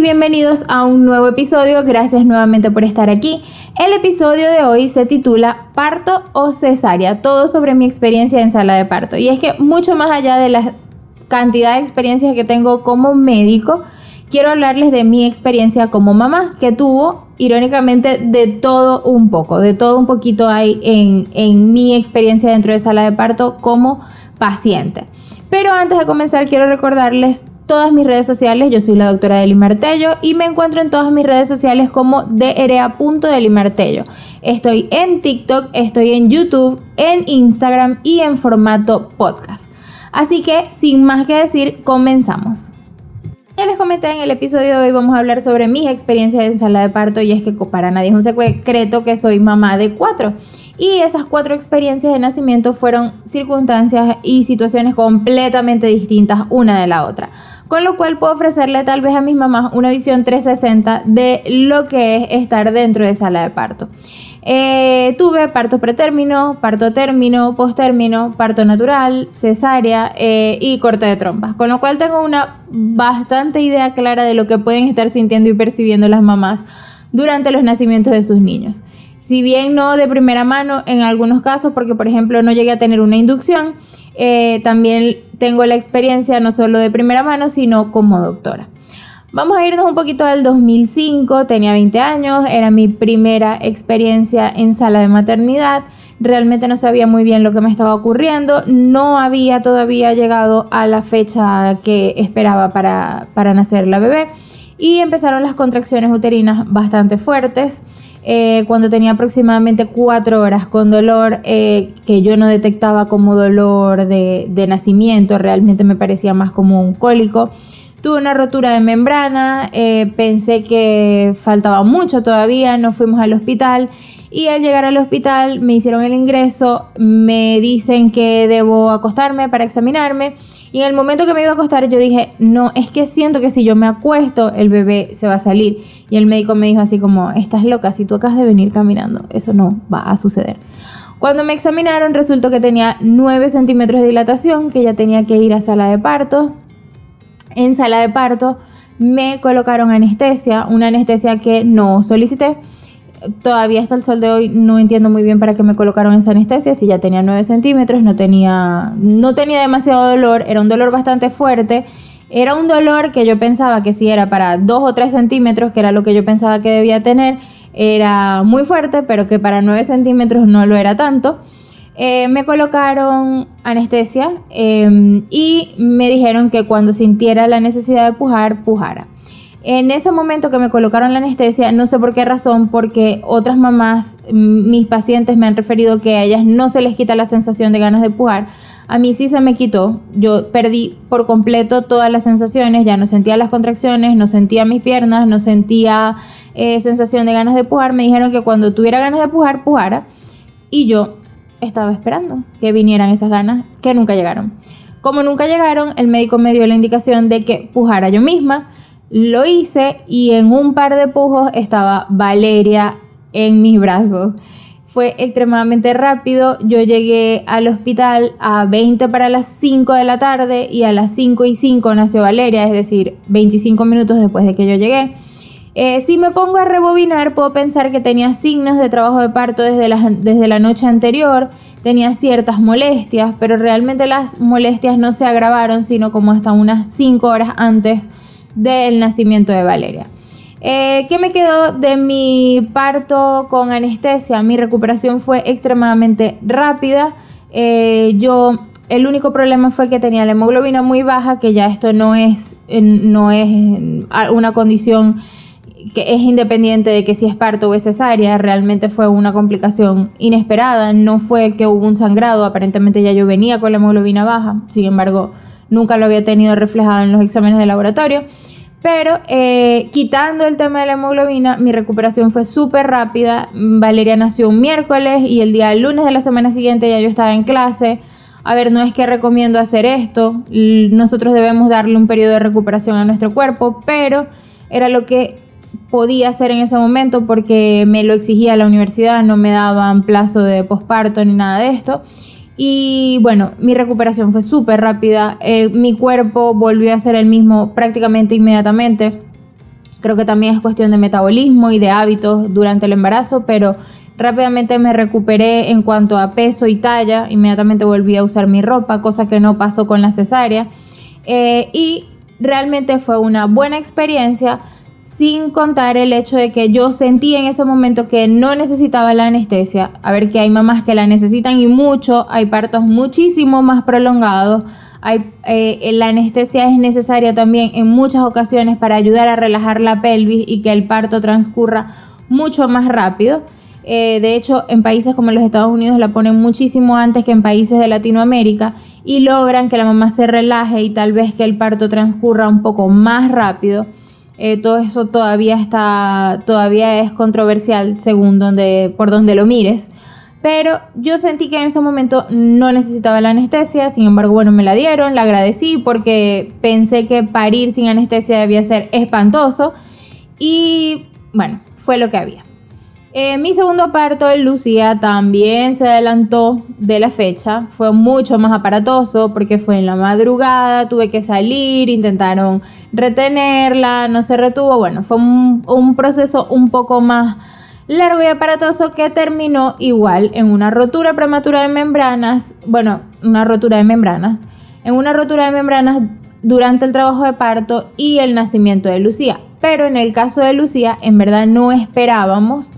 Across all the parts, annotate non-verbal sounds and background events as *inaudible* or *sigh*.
bienvenidos a un nuevo episodio. Gracias nuevamente por estar aquí. El episodio de hoy se titula Parto o cesárea, todo sobre mi experiencia en sala de parto. Y es que mucho más allá de la cantidad de experiencias que tengo como médico, quiero hablarles de mi experiencia como mamá, que tuvo irónicamente de todo un poco, de todo un poquito hay en, en mi experiencia dentro de sala de parto como paciente. Pero antes de comenzar quiero recordarles todas mis redes sociales. Yo soy la doctora Deli Martello y me encuentro en todas mis redes sociales como dra.delimartello. Estoy en TikTok, estoy en YouTube, en Instagram y en formato podcast. Así que, sin más que decir, comenzamos. Ya les comenté en el episodio de hoy vamos a hablar sobre mis experiencias en sala de parto y es que para nadie es un secreto que soy mamá de cuatro. Y esas cuatro experiencias de nacimiento fueron circunstancias y situaciones completamente distintas una de la otra con lo cual puedo ofrecerle tal vez a mis mamás una visión 360 de lo que es estar dentro de sala de parto. Eh, tuve parto pretérmino, parto término, postérmino, parto natural, cesárea eh, y corte de trompas, con lo cual tengo una bastante idea clara de lo que pueden estar sintiendo y percibiendo las mamás durante los nacimientos de sus niños. Si bien no de primera mano en algunos casos, porque por ejemplo no llegué a tener una inducción, eh, también tengo la experiencia no solo de primera mano, sino como doctora. Vamos a irnos un poquito al 2005, tenía 20 años, era mi primera experiencia en sala de maternidad, realmente no sabía muy bien lo que me estaba ocurriendo, no había todavía llegado a la fecha que esperaba para, para nacer la bebé y empezaron las contracciones uterinas bastante fuertes. Eh, cuando tenía aproximadamente cuatro horas con dolor eh, que yo no detectaba como dolor de, nacimiento, realmente me parecía más como un cólico. Tuve una rotura de membrana, eh, pensé que faltaba mucho todavía, nos fuimos al hospital y al llegar al hospital me hicieron el ingreso, me dicen que debo acostarme para examinarme y en el momento que me iba a acostar yo dije, no, es que siento que si yo me acuesto el bebé se va a salir. Y el médico me dijo así como, estás loca, si tú acabas de venir caminando, eso no va a suceder. Cuando me examinaron resultó que tenía 9 centímetros de dilatación, que ya tenía que ir a sala de parto. En sala de parto me colocaron anestesia, una anestesia que no solicité. Todavía hasta el sol de hoy no entiendo muy bien para qué me colocaron esa anestesia, si ya tenía 9 centímetros, no tenía, no tenía demasiado dolor, era un dolor bastante fuerte, era un dolor que yo pensaba que si era para 2 o 3 centímetros, que era lo que yo pensaba que debía tener, era muy fuerte, pero que para 9 centímetros no lo era tanto. Eh, me colocaron anestesia em, y me dijeron que cuando sintiera la necesidad de pujar, pujara. En ese momento que me colocaron la anestesia, no sé por qué razón, porque otras mamás, mis pacientes me han referido que a ellas no se les quita la sensación de ganas de pujar. A mí sí se me quitó. Yo perdí por completo todas las sensaciones. Ya no sentía las contracciones, no sentía mis piernas, no sentía eh, sensación de ganas de pujar. Me dijeron que cuando tuviera ganas de pujar, pujara. Y yo estaba esperando que vinieran esas ganas, que nunca llegaron. Como nunca llegaron, el médico me dio la indicación de que pujara yo misma. Lo hice y en un par de pujos estaba Valeria en mis brazos. Fue extremadamente rápido. Yo llegué al hospital a 20 para las 5 de la tarde y a las 5 y 5 nació Valeria, es decir, 25 minutos después de que yo llegué. Eh, si me pongo a rebobinar, puedo pensar que tenía signos de trabajo de parto desde la, desde la noche anterior, tenía ciertas molestias, pero realmente las molestias no se agravaron, sino como hasta unas 5 horas antes del nacimiento de Valeria. Eh, ¿Qué me quedó de mi parto con anestesia? Mi recuperación fue extremadamente rápida. Eh, yo, el único problema fue que tenía la hemoglobina muy baja, que ya esto no es, no es una condición que es independiente de que si es parto o es cesárea, realmente fue una complicación inesperada, no fue que hubo un sangrado, aparentemente ya yo venía con la hemoglobina baja, sin embargo, nunca lo había tenido reflejado en los exámenes de laboratorio. Pero eh, quitando el tema de la hemoglobina, mi recuperación fue súper rápida. Valeria nació un miércoles y el día lunes de la semana siguiente ya yo estaba en clase. A ver, no es que recomiendo hacer esto, nosotros debemos darle un periodo de recuperación a nuestro cuerpo, pero era lo que podía hacer en ese momento porque me lo exigía la universidad, no me daban plazo de posparto ni nada de esto. Y bueno, mi recuperación fue súper rápida. Eh, mi cuerpo volvió a ser el mismo prácticamente inmediatamente. Creo que también es cuestión de metabolismo y de hábitos durante el embarazo, pero rápidamente me recuperé en cuanto a peso y talla. Inmediatamente volví a usar mi ropa, cosa que no pasó con la cesárea. Eh, y realmente fue una buena experiencia sin contar el hecho de que yo sentí en ese momento que no necesitaba la anestesia. A ver que hay mamás que la necesitan y mucho, hay partos muchísimo más prolongados. Eh, la anestesia es necesaria también en muchas ocasiones para ayudar a relajar la pelvis y que el parto transcurra mucho más rápido. Eh, de hecho, en países como los Estados Unidos la ponen muchísimo antes que en países de Latinoamérica y logran que la mamá se relaje y tal vez que el parto transcurra un poco más rápido. Eh, todo eso todavía está, todavía es controversial según donde, por donde lo mires. Pero yo sentí que en ese momento no necesitaba la anestesia, sin embargo, bueno, me la dieron, la agradecí porque pensé que parir sin anestesia debía ser espantoso y bueno, fue lo que había. Eh, mi segundo parto en Lucía también se adelantó de la fecha, fue mucho más aparatoso porque fue en la madrugada, tuve que salir, intentaron retenerla, no se retuvo, bueno, fue un proceso un poco más largo y aparatoso que terminó igual en una rotura prematura de membranas, bueno, una rotura de membranas, en una rotura de membranas durante el trabajo de parto y el nacimiento de Lucía. Pero en el caso de Lucía, en verdad no esperábamos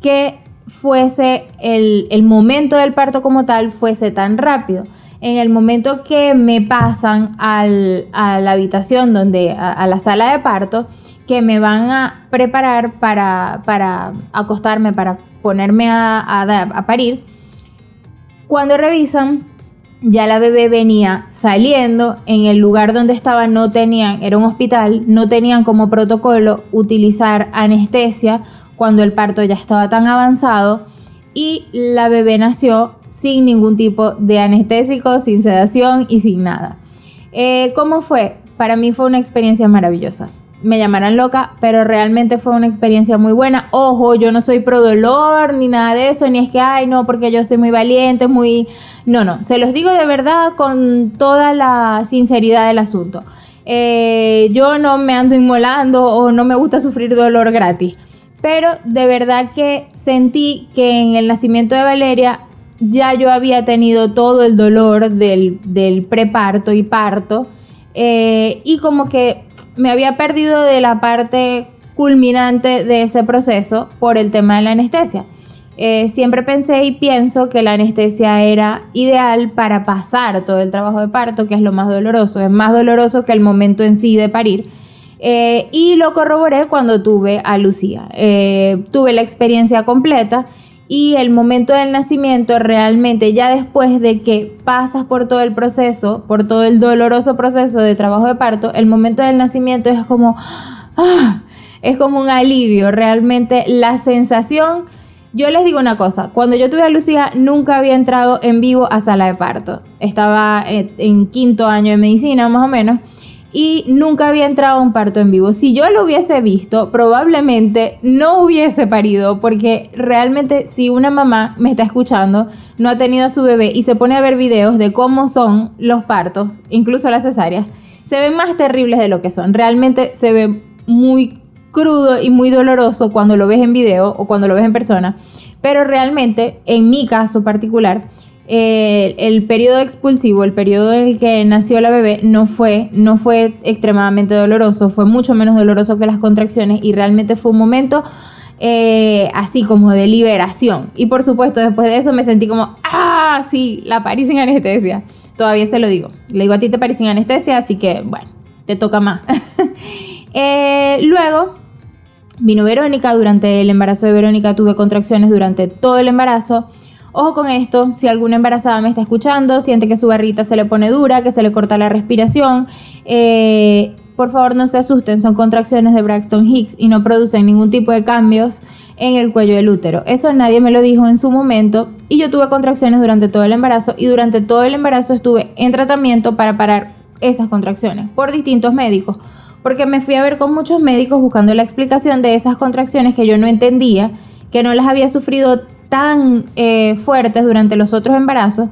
que fuese el, momento del parto como tal fuese tan rápido. En el momento que me pasan a la habitación donde, a, la sala de parto, que me van a preparar para, para acostarme, para ponerme a, a, parir, cuando revisan, ya la bebé venía saliendo, en el lugar donde estaba no tenían, era un hospital, no tenían como protocolo utilizar anestesia cuando el parto ya estaba tan avanzado y la bebé nació sin ningún tipo de anestésico, sin sedación y sin nada. Eh, ¿Cómo fue? Para mí fue una experiencia maravillosa. Me llamarán loca, pero realmente fue una experiencia muy buena. Ojo, yo no soy pro dolor ni nada de eso, ni es que, ay, no, porque yo soy muy valiente, muy... No, no, se los digo de verdad con toda la sinceridad del asunto. Eh, yo no me ando inmolando o no me gusta sufrir dolor gratis pero de verdad que sentí que en el nacimiento de Valeria ya yo había tenido todo el dolor del, preparto y parto eh, y como que me había perdido de la parte culminante de ese proceso por el tema de la anestesia. Eh, siempre pensé y pienso que la anestesia era ideal para pasar todo el trabajo de parto, que es lo más doloroso. Es más doloroso que el momento en sí de parir. Eh, y lo corroboré cuando tuve a Lucía. Eh, tuve la experiencia completa y el momento del nacimiento realmente ya después de que pasas por todo el proceso, por todo el doloroso proceso de trabajo de parto, el momento del nacimiento es como, ah, es como un alivio, realmente la sensación... Yo les digo una cosa, cuando yo tuve a Lucía nunca había entrado en vivo a sala de parto. Estaba en quinto año de medicina más o menos y nunca había entrado a un parto en vivo. Si yo lo hubiese visto, probablemente no hubiese parido, porque realmente si una mamá me está escuchando, no ha tenido a su bebé y se pone a ver videos de cómo son los partos, incluso las cesáreas, se ven más terribles de lo que son. Realmente se ve muy crudo y muy doloroso cuando lo ves en video o cuando lo ves en persona. Pero realmente, en mi caso particular, eh, el periodo expulsivo, el periodo en el que nació la bebé, no fue, no fue extremadamente doloroso, fue mucho menos doloroso que las contracciones y realmente fue un momento eh, así como de liberación. Y por supuesto, después de eso me sentí como, ah, sí, la parí sin anestesia. Todavía se lo digo. Le digo a ti te parí sin anestesia, así que bueno, te toca más. *laughs* Eh, luego vino Verónica, durante el embarazo de Verónica tuve contracciones durante todo el embarazo. Ojo con esto, si alguna embarazada me está escuchando, siente que su barrita se le pone dura, que se le corta la respiración, eh, por favor no se asusten, son contracciones de Braxton Hicks y no producen ningún tipo de cambios en el cuello del útero. Eso nadie me lo dijo en su momento y yo tuve contracciones durante todo el embarazo y durante todo el embarazo estuve en tratamiento para parar esas contracciones por distintos médicos. Porque me fui a ver con muchos médicos buscando la explicación de esas contracciones que yo no entendía, que no las había sufrido tan eh, fuertes durante los otros embarazos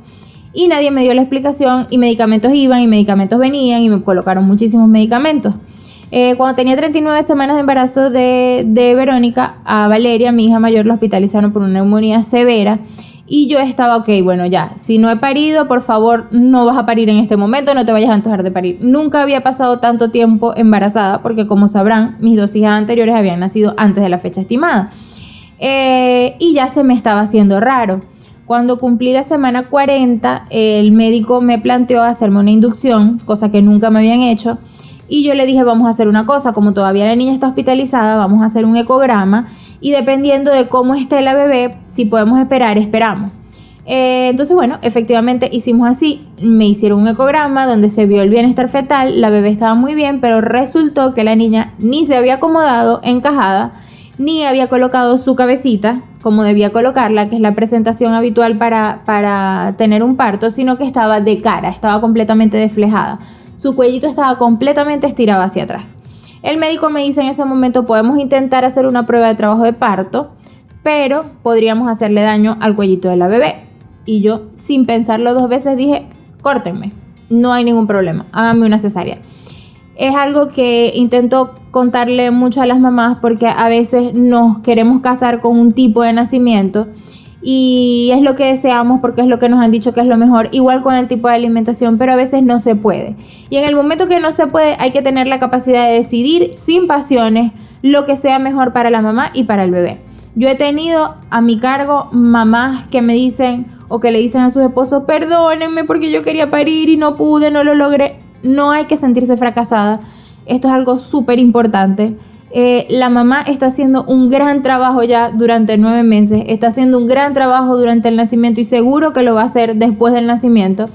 y nadie me dio la explicación y medicamentos iban y medicamentos venían y me colocaron muchísimos medicamentos. Eh, cuando tenía 39 semanas de embarazo de, Verónica, a Valeria, mi hija mayor, la hospitalizaron por una neumonía severa y yo estaba, ok, bueno, ya, si no he parido, por favor, no vas a parir en este momento, no te vayas a antojar de parir. Nunca había pasado tanto tiempo embarazada, porque como sabrán, mis dos hijas anteriores habían nacido antes de la fecha estimada. Eh, y ya se me estaba haciendo raro. Cuando cumplí la semana 40, el médico me planteó hacerme una inducción, cosa que nunca me habían hecho. Y yo le dije, vamos a hacer una cosa, como todavía la niña está hospitalizada, vamos a hacer un ecograma y dependiendo de cómo esté la bebé, si podemos esperar, esperamos. Eh, entonces, bueno, efectivamente hicimos así. Me hicieron un ecograma donde se vio el bienestar fetal, la bebé estaba muy bien, pero resultó que la niña ni se había acomodado, encajada, ni había colocado su cabecita como debía colocarla, que es la presentación habitual para, para tener un parto, sino que estaba de cara, estaba completamente desflejada. Su cuellito estaba completamente estirado hacia atrás. El médico me dice en ese momento podemos intentar hacer una prueba de trabajo de parto, pero podríamos hacerle daño al cuellito de la bebé. Y yo, sin pensarlo dos veces, dije, córtenme, no hay ningún problema, háganme una cesárea. Es algo que intento contarle mucho a las mamás porque a veces nos queremos casar con un tipo de nacimiento y es lo que deseamos porque es lo que nos han dicho que es lo mejor, igual con el tipo de alimentación, pero a veces no se puede. Y en el momento que no se puede hay que tener la capacidad de decidir sin pasiones lo que sea mejor para la mamá y para el bebé. Yo he tenido a mi cargo mamás que me dicen o que le dicen a sus esposos, perdónenme porque yo quería parir y no pude, no lo logré. No hay que sentirse fracasada. Esto es algo súper importante. Eh, la mamá está haciendo un gran trabajo ya durante nueve meses, está haciendo un gran trabajo durante el nacimiento y seguro que lo va a hacer después del nacimiento.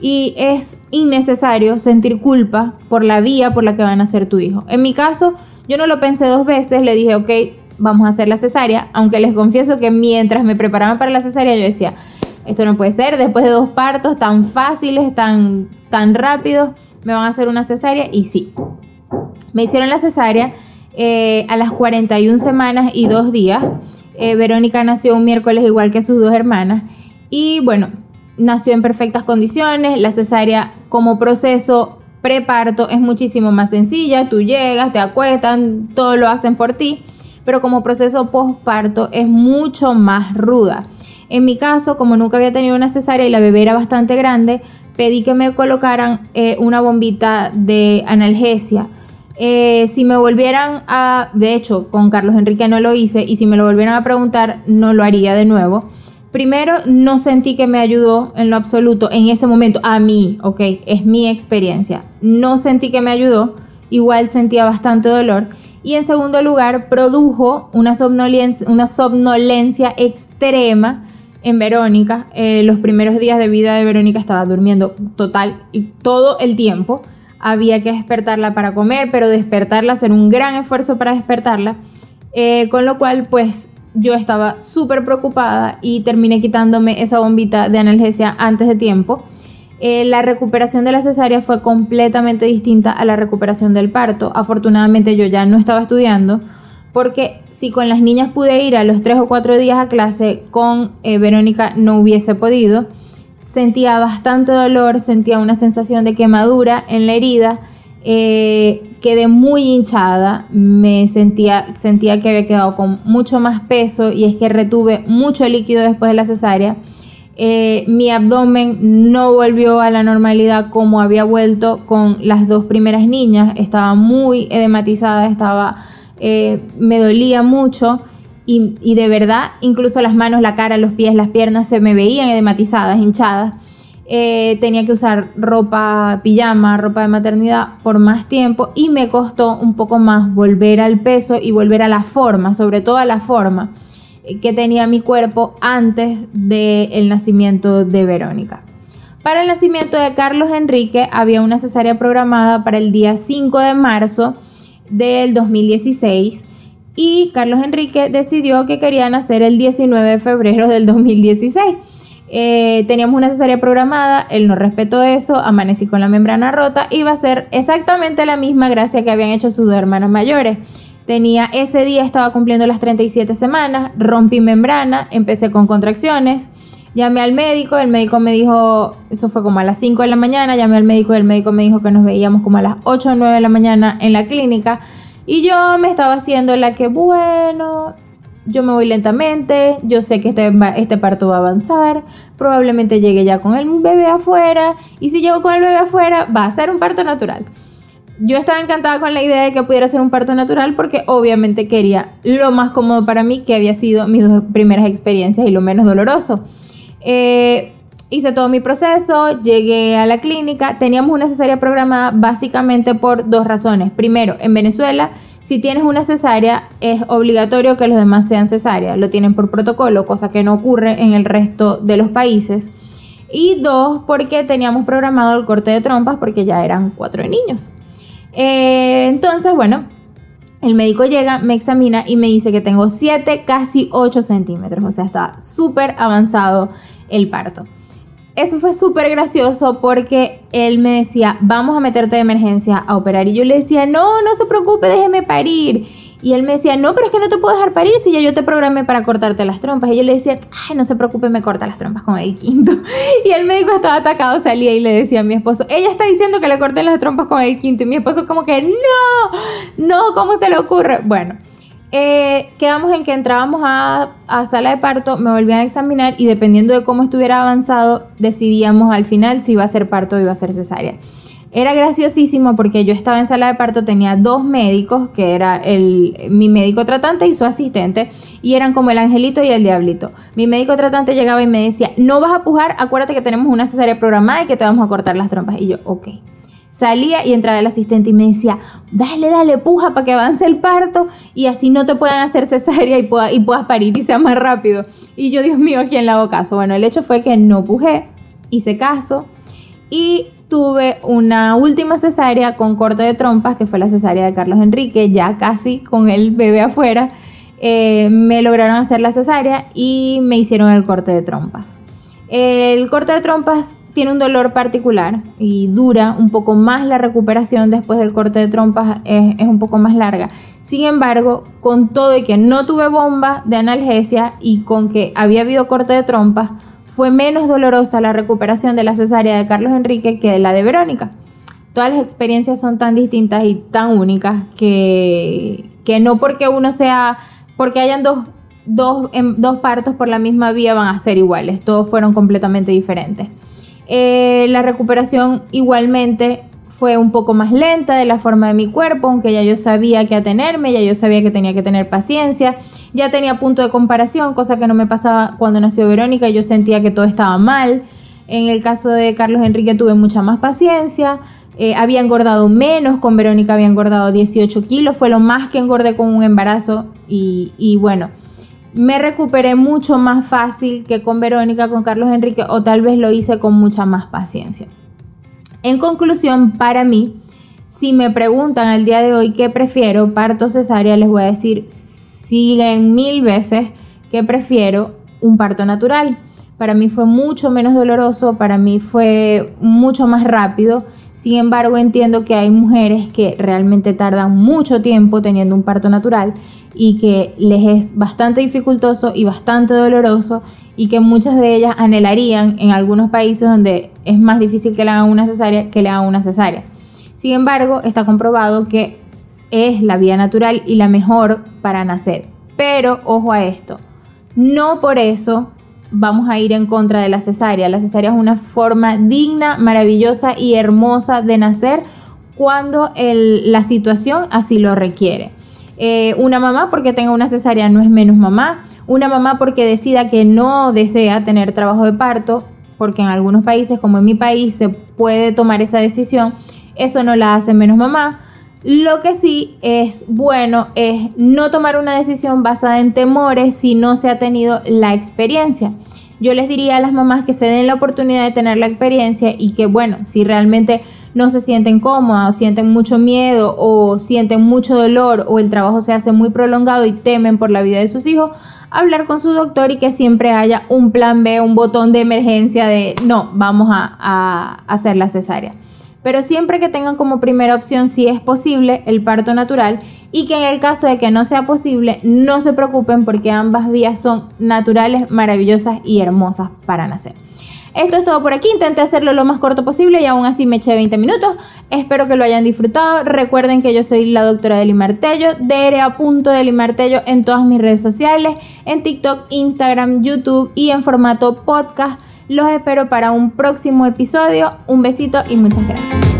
Y es innecesario sentir culpa por la vía por la que va a nacer tu hijo. En mi caso, yo no lo pensé dos veces, le dije, ok, vamos a hacer la cesárea, aunque les confieso que mientras me preparaban para la cesárea yo decía, esto no puede ser, después de dos partos tan fáciles, tan, tan rápidos, me van a hacer una cesárea y sí, me hicieron la cesárea eh, a las 41 semanas y dos días. Eh, Verónica nació un miércoles igual que sus dos hermanas. Y bueno, nació en perfectas condiciones. La cesárea como proceso preparto es muchísimo más sencilla. Tú llegas, te acuestan, todo lo hacen por ti. Pero como proceso postparto es mucho más ruda. En mi caso, como nunca había tenido una cesárea y la bebé era bastante grande, pedí que me colocaran eh, una bombita de analgesia eh, si me volvieran a, de hecho, con Carlos Enrique no lo hice y si me lo volvieran a preguntar, no lo haría de nuevo. Primero, no sentí que me ayudó en lo absoluto en ese momento, a mí, ok, es mi experiencia. No sentí que me ayudó, igual sentía bastante dolor. Y en segundo lugar, produjo una somnolencia, una somnolencia extrema en Verónica. Eh, los primeros días de vida de Verónica estaba durmiendo total y todo el tiempo había que despertarla para comer, pero despertarla, hacer un gran esfuerzo para despertarla, eh, con lo cual pues yo estaba súper preocupada y terminé quitándome esa bombita de analgesia antes de tiempo. Eh, la recuperación de la cesárea fue completamente distinta a la recuperación del parto. Afortunadamente yo ya no estaba estudiando, porque si con las niñas pude ir a los tres o cuatro días a clase, con eh, Verónica no hubiese podido sentía bastante dolor, sentía una sensación de quemadura en la herida, eh, quedé muy hinchada, me sentía, sentía que había quedado con mucho más peso y es que retuve mucho líquido después de la cesárea. Eh, mi abdomen no volvió a la normalidad como había vuelto con las dos primeras niñas, estaba muy edematizada, estaba, eh, me dolía mucho y, de verdad, incluso las manos, la cara, los pies, las piernas se me veían edematizadas, hinchadas. Eh, tenía que usar ropa pijama, ropa de maternidad por más tiempo y me costó un poco más volver al peso y volver a la forma, sobre todo a la forma eh, que tenía mi cuerpo antes del nacimiento de Verónica. Para el nacimiento de Carlos Enrique había una cesárea programada para el día 5 de marzo del 2016 y Carlos Enrique decidió que quería nacer el 19 de febrero del 2016. Eh, teníamos una cesárea programada, él no respetó eso, amanecí con la membrana rota, iba a ser exactamente la misma gracia que habían hecho sus dos hermanas mayores. Tenía ese día, estaba cumpliendo las 37 semanas, rompí membrana, empecé con contracciones, Llamé al médico, el médico me dijo, eso fue como a las 5 de la mañana, llamé al médico, el médico me dijo que nos veíamos como a las 8 o 9 de la mañana en la clínica. Y yo me estaba haciendo la que, bueno, yo me voy lentamente, yo sé que este, este parto va a avanzar, probablemente llegue ya con el bebé afuera, y si llego con el bebé afuera, va a ser un parto natural. Yo estaba encantada con la idea de que pudiera ser un parto natural porque obviamente quería lo más cómodo para mí, que había sido mis dos primeras experiencias y lo menos doloroso. Eh, hice todo mi proceso, llegué a la clínica, teníamos una cesárea programada básicamente por dos razones. Primero, en Venezuela, si tienes una cesárea, es obligatorio que los demás sean cesárea, lo tienen por protocolo, cosa que no ocurre en el resto de los países. Y dos, porque teníamos programado el corte de trompas porque ya eran cuatro niños. Eh, entonces, bueno, el médico llega, me examina y me dice que tengo 7, casi 8 centímetros, o sea, está súper avanzado el parto. Eso fue súper gracioso porque él me decía, vamos a meterte de emergencia a operar. Y yo le decía, no, no se preocupe, déjeme parir. Y él me decía, no, pero es que no te puedo dejar parir si ya yo te programé para cortarte las trompas. Y yo le decía, ay, no se preocupe, me corta las trompas con el quinto. *laughs* Y el médico estaba atacado, salía y le decía a mi esposo, ella está diciendo que le corten las trompas con el quinto. Y mi esposo como que, no, no, ¿cómo se le ocurre? Bueno. Eh, quedamos en que entrábamos a, sala de parto, me volvían a examinar y dependiendo de cómo estuviera avanzado, decidíamos al final si iba a ser parto o iba a ser cesárea. Era graciosísimo porque yo estaba en sala de parto, tenía dos médicos, que era el, mi médico tratante y su asistente, y eran como el angelito y el diablito. Mi médico tratante llegaba y me decía, no vas a pujar, acuérdate que tenemos una cesárea programada y que te vamos a cortar las trompas. Y yo, ok. Salía y entraba el asistente y me decía, dale, dale, puja para que avance el parto y así no te puedan hacer cesárea y, y puedas parir y sea más rápido. Y yo, Dios mío, ¿a quién le hago caso? Bueno, el hecho fue que no pujé, hice caso y tuve una última cesárea con corte de trompas, que fue la cesárea de Carlos Enrique, ya casi con el bebé afuera. Eh, me lograron hacer la cesárea y me hicieron el corte de trompas. El corte de trompas tiene un dolor particular y dura un poco más la recuperación después del corte de trompas, es, un poco más larga. Sin embargo, con todo y que no tuve bomba de analgesia y con que había habido corte de trompas, fue menos dolorosa la recuperación de la cesárea de Carlos Enrique que de la de Verónica. Todas las experiencias son tan distintas y tan únicas que, que no porque uno sea, porque hayan dos, dos, dos partos por la misma vía van a ser iguales, todos fueron completamente diferentes. Eh, la recuperación igualmente fue un poco más lenta de la forma de mi cuerpo, aunque ya yo sabía que atenerme, ya yo sabía que tenía que tener paciencia, ya tenía punto de comparación, cosa que no me pasaba cuando nació Verónica, yo sentía que todo estaba mal. En el caso de Carlos Enrique tuve mucha más paciencia, eh, había engordado menos, con Verónica había engordado 18 kilos, fue lo más que engordé con un embarazo y, y bueno me recuperé mucho más fácil que con Verónica, con Carlos Enrique, o tal vez lo hice con mucha más paciencia. En conclusión, para mí, si me preguntan al día de hoy qué prefiero, parto cesárea, les voy a decir, siguen mil veces que prefiero un parto natural. Para mí fue mucho menos doloroso, para mí fue mucho más rápido sin embargo, entiendo que hay mujeres que realmente tardan mucho tiempo teniendo un parto natural y que les es bastante dificultoso y bastante doloroso y que muchas de ellas anhelarían en algunos países donde es más difícil que le hagan una cesárea que le hagan una cesárea. Sin embargo, está comprobado que es la vía natural y la mejor para nacer. Pero ojo a esto, no por eso vamos a ir en contra de la cesárea. La cesárea es una forma digna, maravillosa y hermosa de nacer cuando la situación así lo requiere. Eh, una mamá porque tenga una cesárea no es menos mamá. Una mamá porque decida que no desea tener trabajo de parto, porque en algunos países, como en mi país, se puede tomar esa decisión, eso no la hace menos mamá. Lo que sí es bueno es no tomar una decisión basada en temores si no se ha tenido la experiencia. Yo les diría a las mamás que se den la oportunidad de tener la experiencia y que bueno, si realmente no se sienten cómodas o sienten mucho miedo o sienten mucho dolor o el trabajo se hace muy prolongado y temen por la vida de sus hijos, hablar con su doctor y que siempre haya un plan B, un botón de emergencia de no, vamos a, a hacer la cesárea. Pero siempre que tengan como primera opción si es posible el parto natural y que en el caso de que no sea posible no se preocupen porque ambas vías son naturales, maravillosas y hermosas para nacer. Esto es todo por aquí. Intenté hacerlo lo más corto posible y aún así me eché 20 minutos. Espero que lo hayan disfrutado. Recuerden que yo soy la doctora Deli Martello, Martello en todas mis redes sociales, en TikTok, Instagram, YouTube y en formato podcast. Los espero para un próximo episodio. Un besito y muchas gracias.